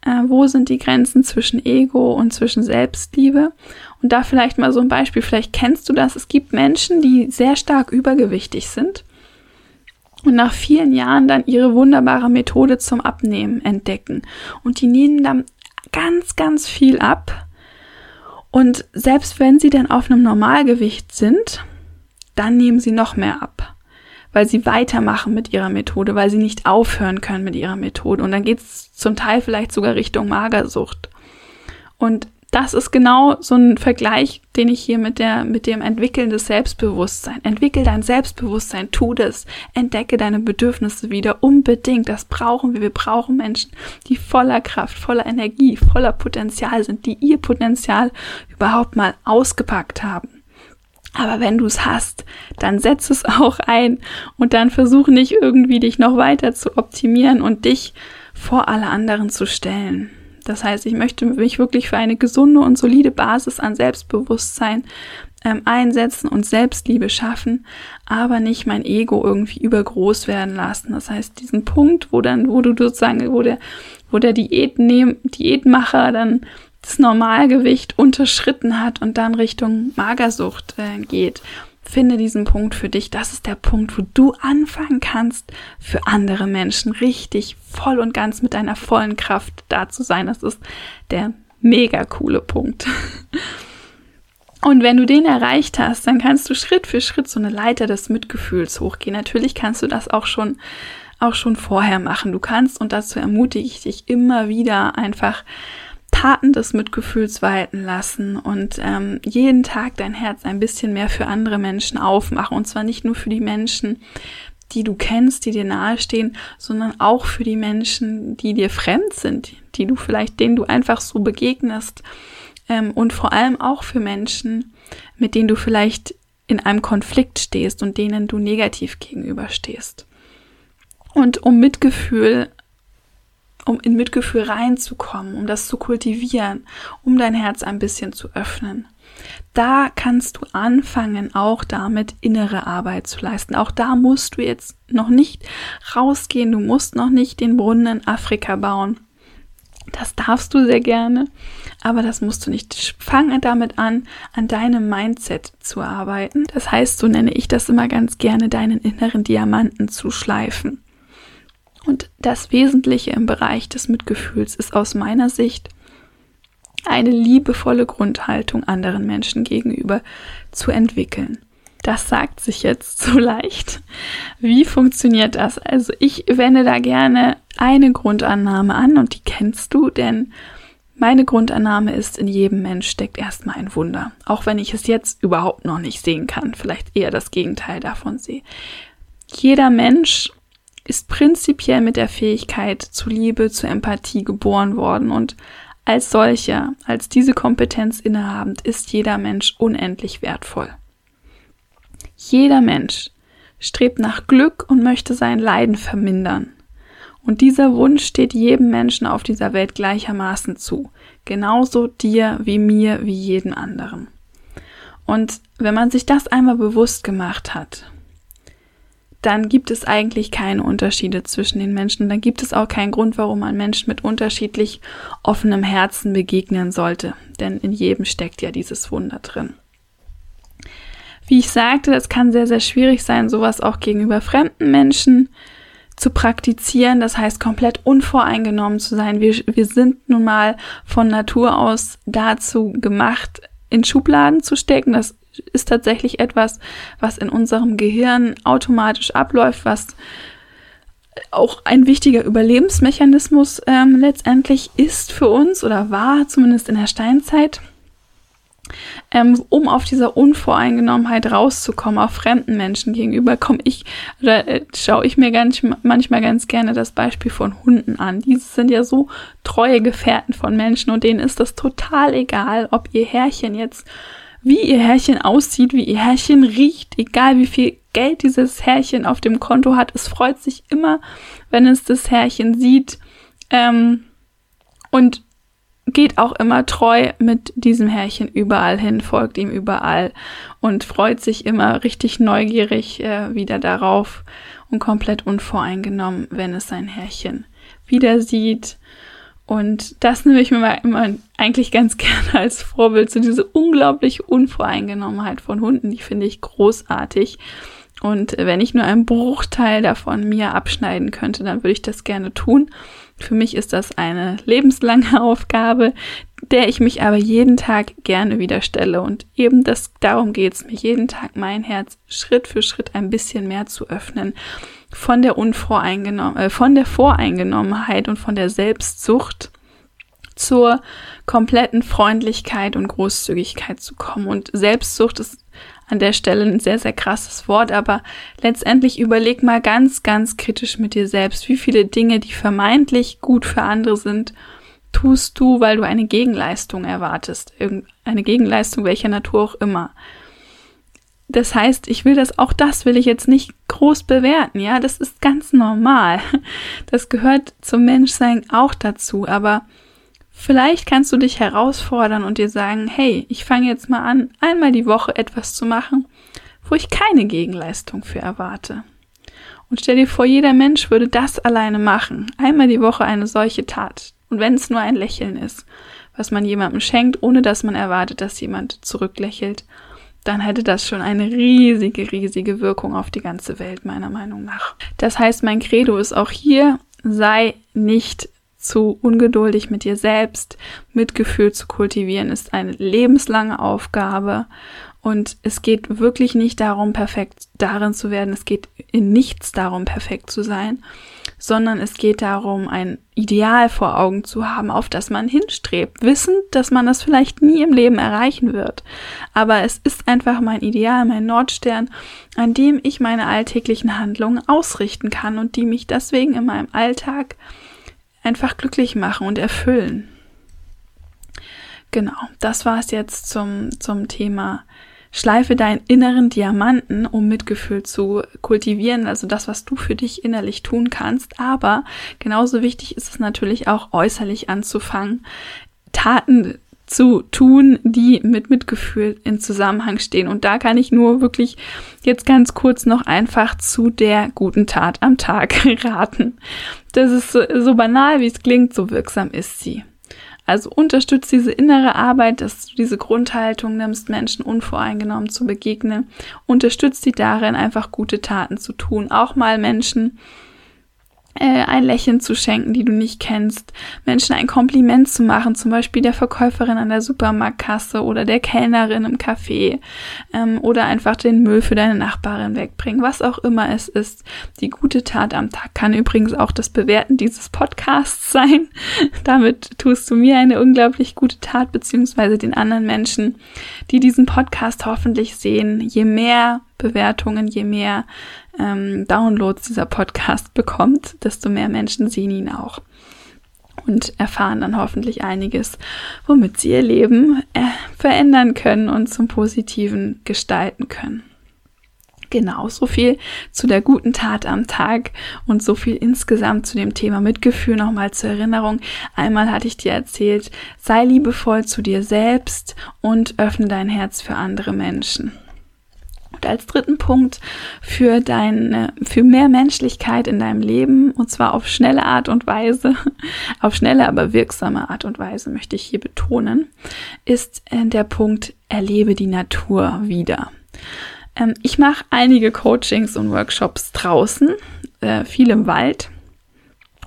[SPEAKER 1] äh, wo sind die Grenzen zwischen Ego und zwischen Selbstliebe. Und da vielleicht mal so ein Beispiel, vielleicht kennst du das, es gibt Menschen, die sehr stark übergewichtig sind und nach vielen Jahren dann ihre wunderbare Methode zum Abnehmen entdecken. Und die nehmen dann ganz, ganz viel ab. Und selbst wenn sie dann auf einem Normalgewicht sind, dann nehmen sie noch mehr ab, weil sie weitermachen mit ihrer Methode, weil sie nicht aufhören können mit ihrer Methode. Und dann geht es zum Teil vielleicht sogar Richtung Magersucht. Und das ist genau so ein Vergleich, den ich hier mit der, mit dem Entwickeln des Selbstbewusstseins. Entwickel dein Selbstbewusstsein, tu das, entdecke deine Bedürfnisse wieder unbedingt. Das brauchen wir. Wir brauchen Menschen, die voller Kraft, voller Energie, voller Potenzial sind, die ihr Potenzial überhaupt mal ausgepackt haben. Aber wenn du es hast, dann setz es auch ein und dann versuch nicht irgendwie dich noch weiter zu optimieren und dich vor alle anderen zu stellen. Das heißt, ich möchte mich wirklich für eine gesunde und solide Basis an Selbstbewusstsein ähm, einsetzen und Selbstliebe schaffen, aber nicht mein Ego irgendwie übergroß werden lassen. Das heißt, diesen Punkt, wo dann, wo du sozusagen, wo der, wo der Diätnehm, Diätmacher dann das Normalgewicht unterschritten hat und dann Richtung Magersucht äh, geht Finde diesen Punkt für dich. Das ist der Punkt, wo du anfangen kannst, für andere Menschen richtig voll und ganz mit deiner vollen Kraft da zu sein. Das ist der mega coole Punkt. Und wenn du den erreicht hast, dann kannst du Schritt für Schritt so eine Leiter des Mitgefühls hochgehen. Natürlich kannst du das auch schon, auch schon vorher machen. Du kannst, und dazu ermutige ich dich immer wieder einfach Taten des Mitgefühls walten lassen und ähm, jeden Tag dein Herz ein bisschen mehr für andere Menschen aufmachen. Und zwar nicht nur für die Menschen, die du kennst, die dir nahestehen, sondern auch für die Menschen, die dir fremd sind, die du vielleicht, denen du einfach so begegnest. Ähm, und vor allem auch für Menschen, mit denen du vielleicht in einem Konflikt stehst und denen du negativ gegenüberstehst. Und um Mitgefühl um in Mitgefühl reinzukommen, um das zu kultivieren, um dein Herz ein bisschen zu öffnen, da kannst du anfangen, auch damit innere Arbeit zu leisten. Auch da musst du jetzt noch nicht rausgehen, du musst noch nicht den Brunnen in Afrika bauen. Das darfst du sehr gerne, aber das musst du nicht. Fange damit an, an deinem Mindset zu arbeiten. Das heißt, so nenne ich das immer ganz gerne, deinen inneren Diamanten zu schleifen. Und das Wesentliche im Bereich des Mitgefühls ist aus meiner Sicht eine liebevolle Grundhaltung anderen Menschen gegenüber zu entwickeln. Das sagt sich jetzt so leicht. Wie funktioniert das? Also ich wende da gerne eine Grundannahme an und die kennst du, denn meine Grundannahme ist, in jedem Mensch steckt erstmal ein Wunder. Auch wenn ich es jetzt überhaupt noch nicht sehen kann, vielleicht eher das Gegenteil davon sehe. Jeder Mensch ist prinzipiell mit der Fähigkeit zu Liebe, zu Empathie geboren worden und als solcher, als diese Kompetenz innehabend, ist jeder Mensch unendlich wertvoll. Jeder Mensch strebt nach Glück und möchte sein Leiden vermindern. Und dieser Wunsch steht jedem Menschen auf dieser Welt gleichermaßen zu. Genauso dir wie mir wie jedem anderen. Und wenn man sich das einmal bewusst gemacht hat, dann gibt es eigentlich keine Unterschiede zwischen den Menschen. Dann gibt es auch keinen Grund, warum man Menschen mit unterschiedlich offenem Herzen begegnen sollte. Denn in jedem steckt ja dieses Wunder drin. Wie ich sagte, es kann sehr, sehr schwierig sein, sowas auch gegenüber fremden Menschen zu praktizieren. Das heißt, komplett unvoreingenommen zu sein. Wir, wir sind nun mal von Natur aus dazu gemacht, in Schubladen zu stecken. Das ist tatsächlich etwas, was in unserem Gehirn automatisch abläuft, was auch ein wichtiger Überlebensmechanismus ähm, letztendlich ist für uns oder war zumindest in der Steinzeit ähm, um auf dieser Unvoreingenommenheit rauszukommen, auch fremden Menschen gegenüber, komme ich oder äh, schaue ich mir ganz, manchmal ganz gerne das Beispiel von Hunden an. Diese sind ja so treue Gefährten von Menschen und denen ist das total egal, ob ihr Herrchen jetzt, wie ihr Herrchen aussieht, wie ihr Herrchen riecht, egal wie viel Geld dieses Herrchen auf dem Konto hat. Es freut sich immer, wenn es das Herrchen sieht. Ähm, und geht auch immer treu mit diesem Herrchen überall hin, folgt ihm überall und freut sich immer richtig neugierig äh, wieder darauf und komplett unvoreingenommen, wenn es sein Herrchen wieder sieht. Und das nehme ich mir mal immer eigentlich ganz gerne als Vorbild, so diese unglaubliche Unvoreingenommenheit von Hunden, die finde ich großartig. Und wenn ich nur einen Bruchteil davon mir abschneiden könnte, dann würde ich das gerne tun. Für mich ist das eine lebenslange Aufgabe, der ich mich aber jeden Tag gerne wieder stelle. Und eben das, darum geht es mir, jeden Tag mein Herz Schritt für Schritt ein bisschen mehr zu öffnen. Von der Unvoreingenommen, äh, von der Voreingenommenheit und von der Selbstsucht zur kompletten Freundlichkeit und Großzügigkeit zu kommen. Und Selbstsucht ist an der Stelle ein sehr, sehr krasses Wort, aber letztendlich überleg mal ganz, ganz kritisch mit dir selbst, wie viele Dinge, die vermeintlich gut für andere sind, tust du, weil du eine Gegenleistung erwartest. Eine Gegenleistung welcher Natur auch immer. Das heißt, ich will das, auch das will ich jetzt nicht groß bewerten, ja, das ist ganz normal. Das gehört zum Menschsein auch dazu, aber Vielleicht kannst du dich herausfordern und dir sagen, hey, ich fange jetzt mal an, einmal die Woche etwas zu machen, wo ich keine Gegenleistung für erwarte. Und stell dir vor, jeder Mensch würde das alleine machen. Einmal die Woche eine solche Tat. Und wenn es nur ein Lächeln ist, was man jemandem schenkt, ohne dass man erwartet, dass jemand zurücklächelt, dann hätte das schon eine riesige, riesige Wirkung auf die ganze Welt, meiner Meinung nach. Das heißt, mein Credo ist auch hier, sei nicht zu ungeduldig mit dir selbst. Mitgefühl zu kultivieren ist eine lebenslange Aufgabe und es geht wirklich nicht darum, perfekt darin zu werden. Es geht in nichts darum, perfekt zu sein, sondern es geht darum, ein Ideal vor Augen zu haben, auf das man hinstrebt, wissend, dass man das vielleicht nie im Leben erreichen wird. Aber es ist einfach mein Ideal, mein Nordstern, an dem ich meine alltäglichen Handlungen ausrichten kann und die mich deswegen in meinem Alltag einfach glücklich machen und erfüllen. Genau, das war es jetzt zum, zum Thema Schleife deinen inneren Diamanten, um Mitgefühl zu kultivieren, also das, was du für dich innerlich tun kannst. Aber genauso wichtig ist es natürlich auch äußerlich anzufangen, Taten zu tun, die mit Mitgefühl in Zusammenhang stehen. Und da kann ich nur wirklich jetzt ganz kurz noch einfach zu der guten Tat am Tag raten. Das ist so, so banal, wie es klingt, so wirksam ist sie. Also unterstützt diese innere Arbeit, dass du diese Grundhaltung nimmst, Menschen unvoreingenommen zu begegnen. Unterstützt sie darin, einfach gute Taten zu tun. Auch mal Menschen, ein Lächeln zu schenken, die du nicht kennst, Menschen ein Kompliment zu machen, zum Beispiel der Verkäuferin an der Supermarktkasse oder der Kellnerin im Café ähm, oder einfach den Müll für deine Nachbarin wegbringen, was auch immer es ist. Die gute Tat am Tag kann übrigens auch das Bewerten dieses Podcasts sein. Damit tust du mir eine unglaublich gute Tat, beziehungsweise den anderen Menschen, die diesen Podcast hoffentlich sehen. Je mehr Bewertungen, je mehr ähm, Downloads dieser Podcast bekommt, desto mehr Menschen sehen ihn auch und erfahren dann hoffentlich einiges, womit sie ihr Leben äh, verändern können und zum Positiven gestalten können. Genau, so viel zu der guten Tat am Tag und so viel insgesamt zu dem Thema Mitgefühl nochmal zur Erinnerung. Einmal hatte ich dir erzählt, sei liebevoll zu dir selbst und öffne dein Herz für andere Menschen. Und als dritten Punkt für deine, für mehr Menschlichkeit in deinem Leben, und zwar auf schnelle Art und Weise, auf schnelle, aber wirksame Art und Weise möchte ich hier betonen, ist äh, der Punkt, erlebe die Natur wieder. Ähm, ich mache einige Coachings und Workshops draußen, äh, viel im Wald.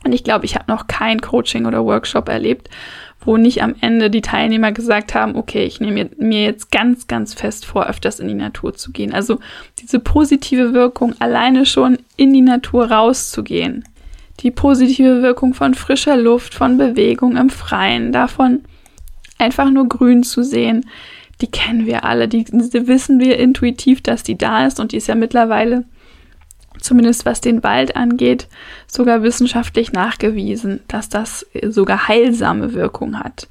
[SPEAKER 1] Und ich glaube, ich habe noch kein Coaching oder Workshop erlebt, wo nicht am Ende die Teilnehmer gesagt haben, okay, ich nehme mir jetzt ganz, ganz fest vor, öfters in die Natur zu gehen. Also diese positive Wirkung, alleine schon in die Natur rauszugehen. Die positive Wirkung von frischer Luft, von Bewegung im Freien, davon einfach nur grün zu sehen, die kennen wir alle, die, die wissen wir intuitiv, dass die da ist und die ist ja mittlerweile zumindest was den Wald angeht, sogar wissenschaftlich nachgewiesen, dass das sogar heilsame Wirkung hat.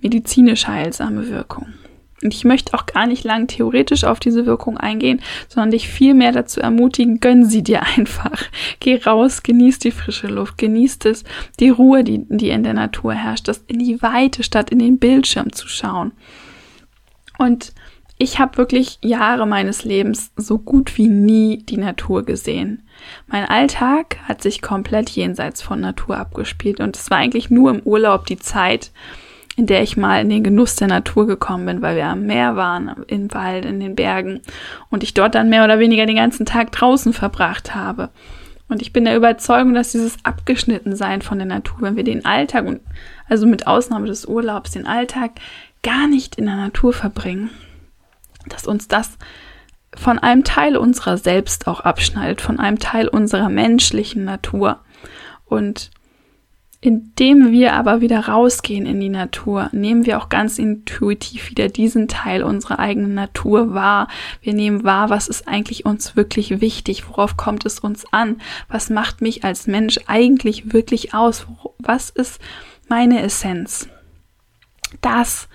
[SPEAKER 1] Medizinisch heilsame Wirkung. Und ich möchte auch gar nicht lang theoretisch auf diese Wirkung eingehen, sondern dich viel mehr dazu ermutigen, gönn sie dir einfach. Geh raus, genieß die frische Luft, genieß es, die Ruhe, die, die in der Natur herrscht, das in die Weite statt in den Bildschirm zu schauen. Und ich habe wirklich Jahre meines Lebens so gut wie nie die Natur gesehen. Mein Alltag hat sich komplett jenseits von Natur abgespielt und es war eigentlich nur im Urlaub die Zeit, in der ich mal in den Genuss der Natur gekommen bin, weil wir am Meer waren, im Wald, in den Bergen und ich dort dann mehr oder weniger den ganzen Tag draußen verbracht habe. Und ich bin der Überzeugung, dass dieses Abgeschnittensein von der Natur, wenn wir den Alltag und also mit Ausnahme des Urlaubs den Alltag gar nicht in der Natur verbringen, dass uns das von einem Teil unserer selbst auch abschneidet, von einem Teil unserer menschlichen Natur. Und indem wir aber wieder rausgehen in die Natur, nehmen wir auch ganz intuitiv wieder diesen Teil unserer eigenen Natur wahr. Wir nehmen wahr, was ist eigentlich uns wirklich wichtig, worauf kommt es uns an, was macht mich als Mensch eigentlich wirklich aus, was ist meine Essenz. Das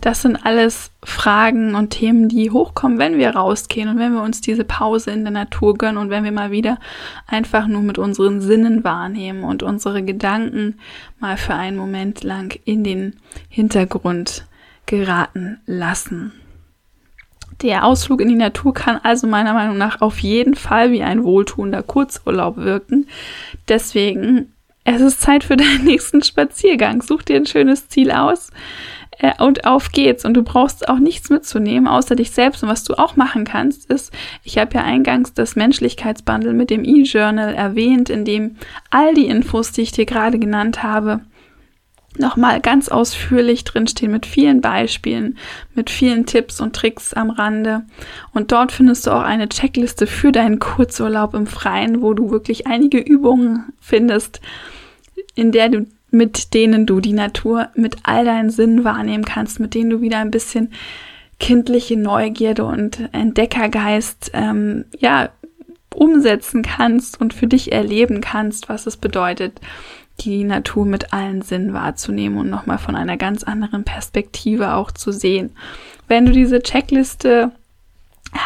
[SPEAKER 1] das sind alles Fragen und Themen, die hochkommen, wenn wir rausgehen und wenn wir uns diese Pause in der Natur gönnen und wenn wir mal wieder einfach nur mit unseren Sinnen wahrnehmen und unsere Gedanken mal für einen Moment lang in den Hintergrund geraten lassen. Der Ausflug in die Natur kann also meiner Meinung nach auf jeden Fall wie ein wohltuender Kurzurlaub wirken. Deswegen, es ist Zeit für deinen nächsten Spaziergang. Such dir ein schönes Ziel aus äh, und auf geht's. Und du brauchst auch nichts mitzunehmen, außer dich selbst. Und was du auch machen kannst, ist, ich habe ja eingangs das Menschlichkeitsbundle mit dem E-Journal erwähnt, in dem all die Infos, die ich dir gerade genannt habe, nochmal ganz ausführlich drinstehen mit vielen Beispielen, mit vielen Tipps und Tricks am Rande. Und dort findest du auch eine Checkliste für deinen Kurzurlaub im Freien, wo du wirklich einige Übungen findest, in der du mit denen du die Natur mit all deinen Sinnen wahrnehmen kannst, mit denen du wieder ein bisschen kindliche Neugierde und Entdeckergeist ähm, ja umsetzen kannst und für dich erleben kannst, was es bedeutet, die Natur mit allen Sinnen wahrzunehmen und nochmal von einer ganz anderen Perspektive auch zu sehen. Wenn du diese Checkliste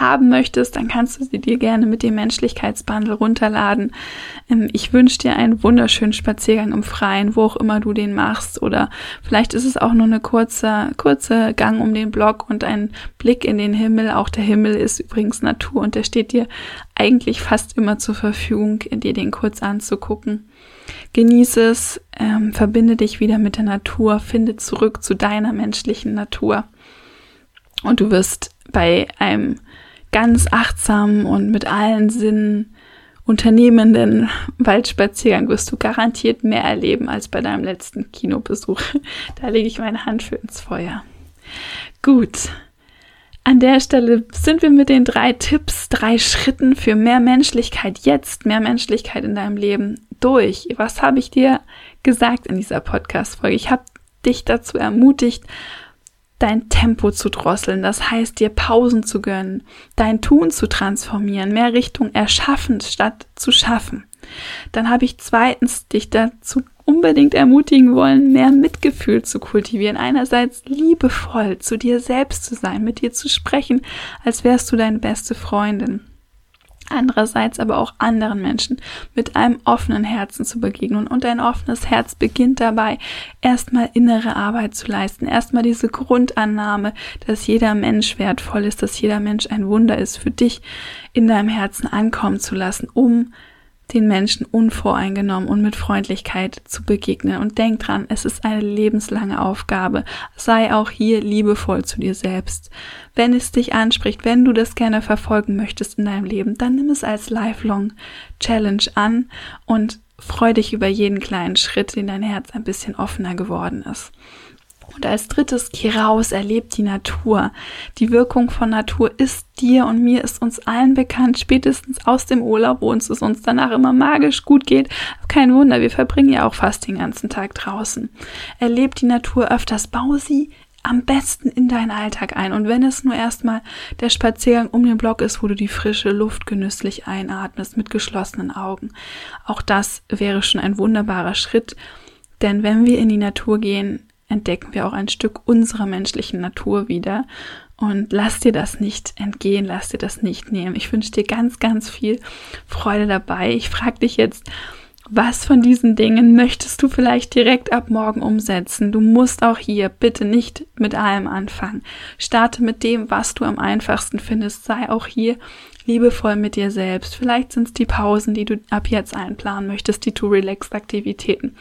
[SPEAKER 1] haben möchtest, dann kannst du sie dir gerne mit dem Menschlichkeitsbundle runterladen. Ähm, ich wünsche dir einen wunderschönen Spaziergang im Freien, wo auch immer du den machst. Oder vielleicht ist es auch nur eine kurze, kurze Gang um den Block und ein Blick in den Himmel. Auch der Himmel ist übrigens Natur und der steht dir eigentlich fast immer zur Verfügung, dir den kurz anzugucken. Genieße es, ähm, verbinde dich wieder mit der Natur, finde zurück zu deiner menschlichen Natur. Und du wirst bei einem ganz achtsamen und mit allen Sinnen unternehmenden Waldspaziergang wirst du garantiert mehr erleben als bei deinem letzten Kinobesuch. Da lege ich meine Hand für ins Feuer. Gut. An der Stelle sind wir mit den drei Tipps, drei Schritten für mehr Menschlichkeit jetzt, mehr Menschlichkeit in deinem Leben durch. Was habe ich dir gesagt in dieser Podcast-Folge? Ich habe dich dazu ermutigt, dein Tempo zu drosseln, das heißt dir Pausen zu gönnen, dein Tun zu transformieren, mehr Richtung erschaffend statt zu schaffen. Dann habe ich zweitens dich dazu unbedingt ermutigen wollen, mehr Mitgefühl zu kultivieren, einerseits liebevoll zu dir selbst zu sein, mit dir zu sprechen, als wärst du deine beste Freundin andererseits aber auch anderen Menschen mit einem offenen Herzen zu begegnen. Und ein offenes Herz beginnt dabei, erstmal innere Arbeit zu leisten, erstmal diese Grundannahme, dass jeder Mensch wertvoll ist, dass jeder Mensch ein Wunder ist, für dich in deinem Herzen ankommen zu lassen, um den Menschen unvoreingenommen und mit Freundlichkeit zu begegnen. Und denk dran, es ist eine lebenslange Aufgabe. Sei auch hier liebevoll zu dir selbst. Wenn es dich anspricht, wenn du das gerne verfolgen möchtest in deinem Leben, dann nimm es als Lifelong Challenge an und freu dich über jeden kleinen Schritt, den dein Herz ein bisschen offener geworden ist. Und als drittes, geh raus, erlebt die Natur. Die Wirkung von Natur ist dir und mir, ist uns allen bekannt, spätestens aus dem Urlaub, wo uns es uns danach immer magisch gut geht. Kein Wunder, wir verbringen ja auch fast den ganzen Tag draußen. Erlebt die Natur öfters, bau sie am besten in deinen Alltag ein. Und wenn es nur erstmal der Spaziergang um den Block ist, wo du die frische Luft genüsslich einatmest mit geschlossenen Augen. Auch das wäre schon ein wunderbarer Schritt. Denn wenn wir in die Natur gehen, entdecken wir auch ein Stück unserer menschlichen Natur wieder. Und lass dir das nicht entgehen, lass dir das nicht nehmen. Ich wünsche dir ganz, ganz viel Freude dabei. Ich frage dich jetzt, was von diesen Dingen möchtest du vielleicht direkt ab morgen umsetzen? Du musst auch hier bitte nicht mit allem anfangen. Starte mit dem, was du am einfachsten findest. Sei auch hier liebevoll mit dir selbst. Vielleicht sind es die Pausen, die du ab jetzt einplanen möchtest, die To-Relax-Aktivitäten.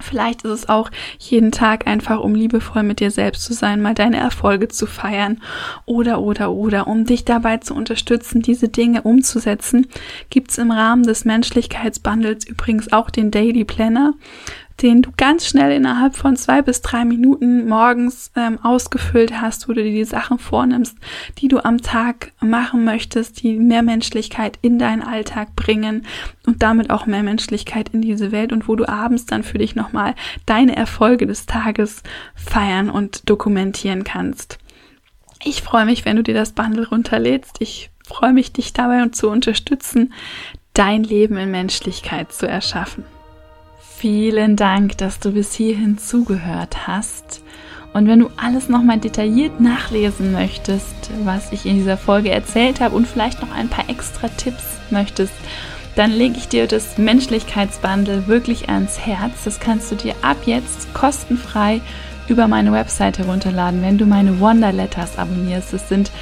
[SPEAKER 1] Vielleicht ist es auch jeden Tag einfach, um liebevoll mit dir selbst zu sein, mal deine Erfolge zu feiern oder, oder, oder, um dich dabei zu unterstützen, diese Dinge umzusetzen, gibt's im Rahmen des Menschlichkeitsbundles übrigens auch den Daily Planner den du ganz schnell innerhalb von zwei bis drei Minuten morgens ähm, ausgefüllt hast, wo du dir die Sachen vornimmst, die du am Tag machen möchtest, die mehr Menschlichkeit in deinen Alltag bringen und damit auch mehr Menschlichkeit in diese Welt und wo du abends dann für dich nochmal deine Erfolge des Tages feiern und dokumentieren kannst. Ich freue mich, wenn du dir das Bundle runterlädst. Ich freue mich, dich dabei zu unterstützen, dein Leben in Menschlichkeit zu erschaffen. Vielen Dank, dass du bis hierhin zugehört hast. Und wenn du alles nochmal detailliert nachlesen möchtest, was ich in dieser Folge erzählt habe und vielleicht noch ein paar extra Tipps möchtest, dann lege ich dir das Menschlichkeitsbundle wirklich ans Herz. Das kannst du dir ab jetzt kostenfrei über meine Website herunterladen, wenn du meine Wonder Letters abonnierst. Das sind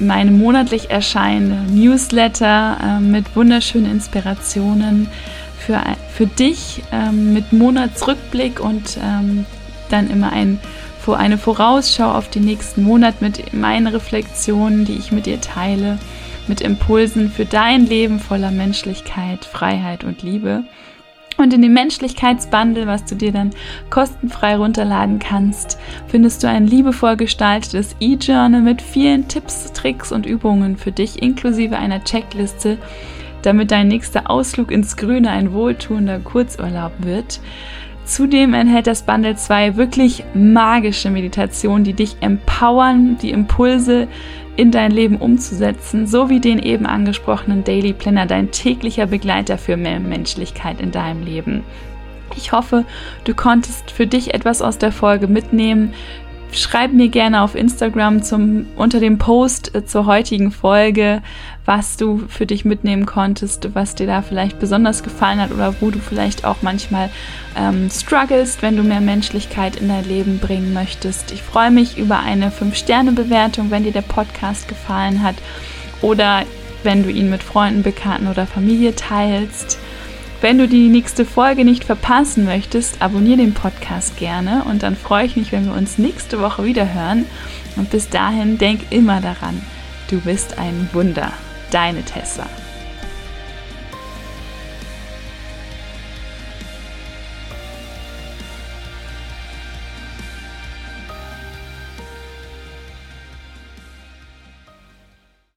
[SPEAKER 1] meine monatlich erscheinende Newsletter äh, mit wunderschönen Inspirationen für, für dich ähm, mit Monatsrückblick und ähm, dann immer ein, eine Vorausschau auf den nächsten Monat mit meinen Reflexionen, die ich mit dir teile, mit Impulsen für dein Leben voller Menschlichkeit, Freiheit und Liebe. Und in dem Menschlichkeitsbundle, was du dir dann kostenfrei runterladen kannst, findest du ein liebevoll gestaltetes E-Journal mit vielen Tipps, Tricks und Übungen für dich, inklusive einer Checkliste, damit dein nächster Ausflug ins Grüne ein wohltuender Kurzurlaub wird. Zudem enthält das Bundle zwei wirklich magische Meditationen, die dich empowern, die Impulse in dein Leben umzusetzen, sowie den eben angesprochenen Daily Planner, dein täglicher Begleiter für mehr Menschlichkeit in deinem Leben. Ich hoffe, du konntest für dich etwas aus der Folge mitnehmen, Schreib mir gerne auf Instagram zum, unter dem Post äh, zur heutigen Folge, was du für dich mitnehmen konntest, was dir da vielleicht besonders gefallen hat oder wo du vielleicht auch manchmal ähm, struggles, wenn du mehr Menschlichkeit in dein Leben bringen möchtest. Ich freue mich über eine 5-Sterne-Bewertung, wenn dir der Podcast gefallen hat oder wenn du ihn mit Freunden, Bekannten oder Familie teilst. Wenn du die nächste Folge nicht verpassen möchtest, abonniere den Podcast gerne und dann freue ich mich, wenn wir uns nächste Woche wieder hören. Und bis dahin denk immer daran, du bist ein Wunder. Deine Tessa.